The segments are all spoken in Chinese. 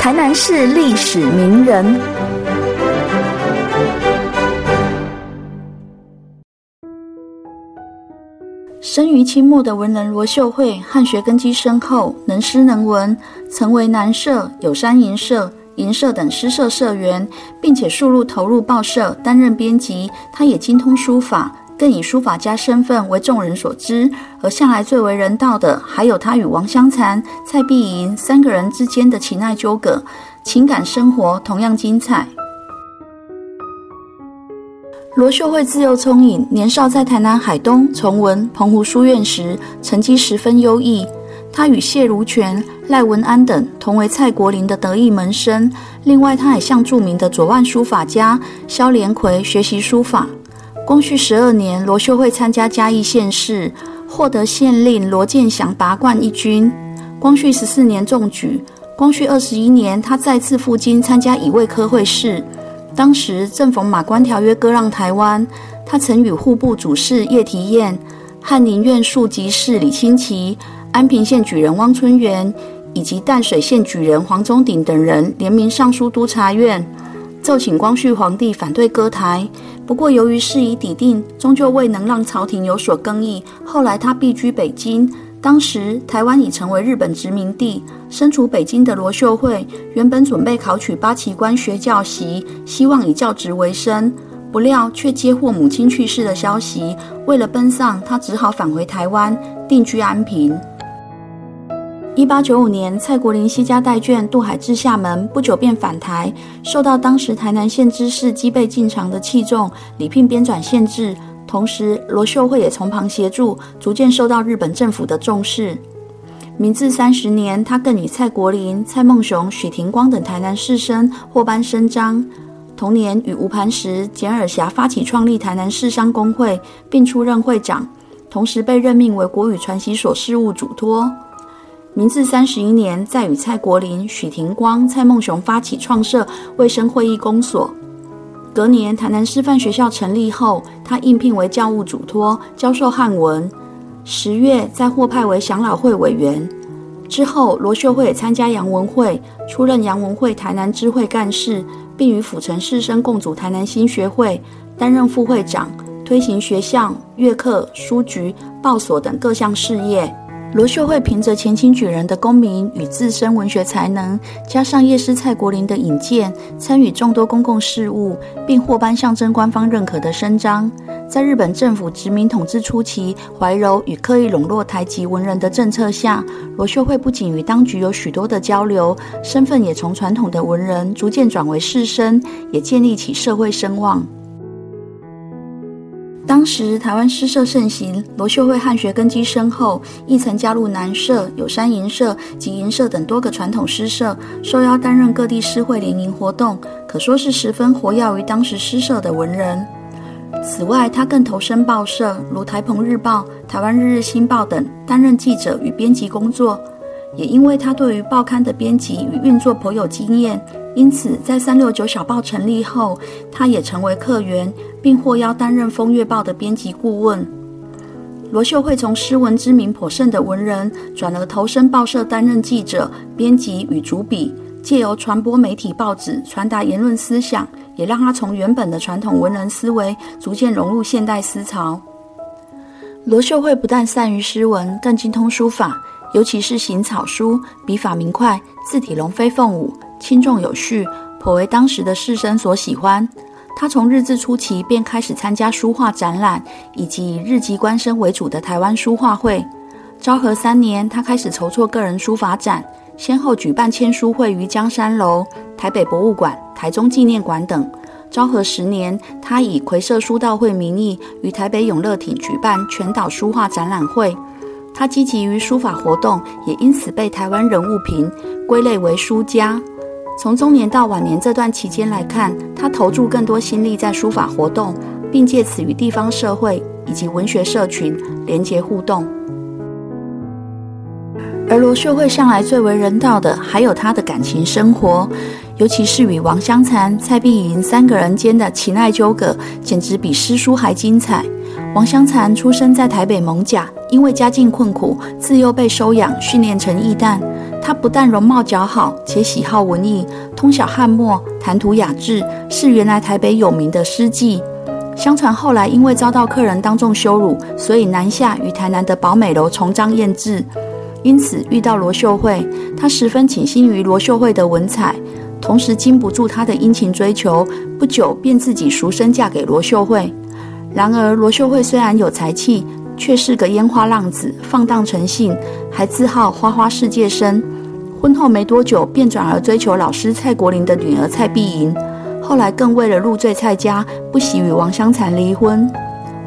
台南市历史名人。生于清末的文人罗秀慧，汉学根基深厚，能诗能文，曾为南社、有山银社、银社等诗社社员，并且数路投入报社担任编辑。他也精通书法。更以书法家身份为众人所知，而向来最为人道的，还有他与王香残、蔡碧莹三个人之间的情爱纠葛，情感生活同样精彩。罗秀慧自幼聪颖，年少在台南海东、崇文、澎湖书院时，成绩十分优异。他与谢如泉、赖文安等同为蔡国林的得意门生。另外，他还向著名的左腕书法家萧连魁学习书法。光绪十二年，罗秀慧参加嘉义县试，获得县令罗建祥拔冠一军。光绪十四年中举。光绪二十一年，他再次赴京参加乙未科会试。当时正逢马关条约割让台湾，他曾与户部主事叶提彦、翰林院庶吉士李清奇、安平县举人汪春元以及淡水县举人黄宗鼎等人联名上书督察院，奏请光绪皇帝反对割台。不过，由于事已抵定，终究未能让朝廷有所更易。后来，他避居北京。当时，台湾已成为日本殖民地。身处北京的罗秀慧，原本准备考取八旗官学教习，希望以教职为生。不料，却接获母亲去世的消息。为了奔丧，他只好返回台湾，定居安平。一八九五年，蔡国林西家带眷渡海至厦门，不久便返台，受到当时台南县知事基备进长的器重，礼聘编纂县志。同时，罗秀慧也从旁协助，逐渐受到日本政府的重视。明治三十年，他更与蔡国林、蔡孟雄、许廷光等台南士绅获颁伸章。同年，与吴磐石、简尔霞发起创立台南士商工会，并出任会长，同时被任命为国语传习所事务主托。明治三十一年，在与蔡国林、许廷光、蔡孟雄发起创设卫生会议公所。隔年，台南师范学校成立后，他应聘为教务主托，教授汉文。十月，再获派为享老会委员。之后，罗秀慧参加洋文会，出任洋文会台南支会干事，并与府城士绅共组台南新学会，担任副会长，推行学校、乐课、书局、报所等各项事业。罗秀慧凭着前清举人的功名与自身文学才能，加上叶师蔡国林的引荐，参与众多公共事务，并获颁象征官方认可的伸章。在日本政府殖民统治初期，怀柔与刻意笼络台籍文人的政策下，罗秀慧不仅与当局有许多的交流，身份也从传统的文人逐渐转为士绅，也建立起社会声望。当时台湾诗社盛行，罗秀慧汉学根基深厚，亦曾加入南社、有山银社及银社等多个传统诗社，受邀担任各地诗会联营活动，可说是十分活跃于当时诗社的文人。此外，他更投身报社，如台澎日报、台湾日日新报等，担任记者与编辑工作。也因为他对于报刊的编辑与运作颇有经验。因此，在三六九小报成立后，他也成为客员，并获邀担任《风月报》的编辑顾问。罗秀慧从诗文知名颇盛的文人，转而投身报社担任记者、编辑与主笔，借由传播媒体报纸传达言论思想，也让他从原本的传统文人思维，逐渐融入现代思潮。罗秀慧不但善于诗文，更精通书法，尤其是行草书，笔法明快，字体龙飞凤舞。轻重有序，颇为当时的士绅所喜欢。他从日治初期便开始参加书画展览，以及以日籍官绅为主的台湾书画会。昭和三年，他开始筹措个人书法展，先后举办签书会于江山楼、台北博物馆、台中纪念馆等。昭和十年，他以魁社书道会名义于台北永乐町举办全岛书画展览会。他积极于书法活动，也因此被台湾人物评归类为书家。从中年到晚年这段期间来看，他投注更多心力在书法活动，并借此与地方社会以及文学社群连结互动。而罗秀慧向来最为人道的，还有他的感情生活，尤其是与王香残、蔡碧莹三个人间的情爱纠葛，简直比诗书还精彩。王香残出生在台北蒙甲，因为家境困苦，自幼被收养训练成义旦。他不但容貌姣好，且喜好文艺，通晓汉墨，谈吐雅致，是原来台北有名的诗妓。相传后来因为遭到客人当众羞辱，所以南下与台南的宝美楼重张艳制。因此遇到罗秀慧，他十分倾心于罗秀慧的文采，同时禁不住她的殷勤追求，不久便自己赎身嫁给罗秀慧。然而罗秀慧虽然有才气，却是个烟花浪子，放荡成性，还自号花花世界生。婚后没多久，便转而追求老师蔡国林的女儿蔡碧莹。后来更为了入赘蔡家，不惜与王香婵离婚。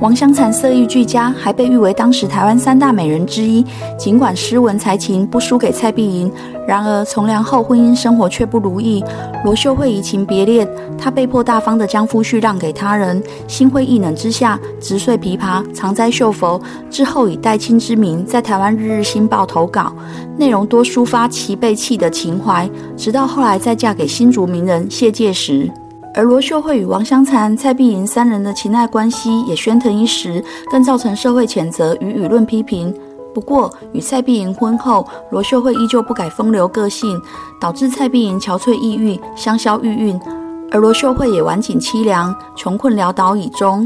王香残色艺俱佳，还被誉为当时台湾三大美人之一。尽管诗文才情不输给蔡碧莹，然而从良后婚姻生活却不如意。罗秀慧移情别恋，她被迫大方地将夫婿让给他人。心灰意冷之下，直碎琵琶，藏在绣佛。之后以代亲之名在台湾《日日新报》投稿，内容多抒发其被弃的情怀。直到后来再嫁给新竹名人谢介石。而罗秀慧与王香残、蔡碧莹三人的情爱关系也喧腾一时，更造成社会谴责与舆论批评。不过，与蔡碧莹婚后，罗秀慧依旧不改风流个性，导致蔡碧莹憔悴抑郁、香消玉殒，而罗秀慧也晚景凄凉，穷困潦倒以终。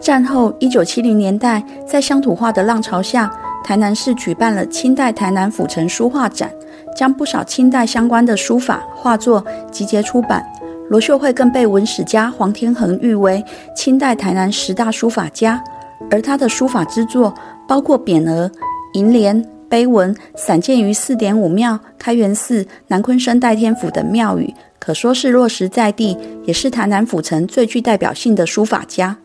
战后，一九七零年代，在乡土化的浪潮下，台南市举办了清代台南府城书画展。将不少清代相关的书法画作集结出版，罗秀慧更被文史家黄天恒誉为清代台南十大书法家。而他的书法之作包括匾额、楹联、碑文，散见于四点五庙、开元寺、南昆生代天府等庙宇，可说是落实在地，也是台南府城最具代表性的书法家。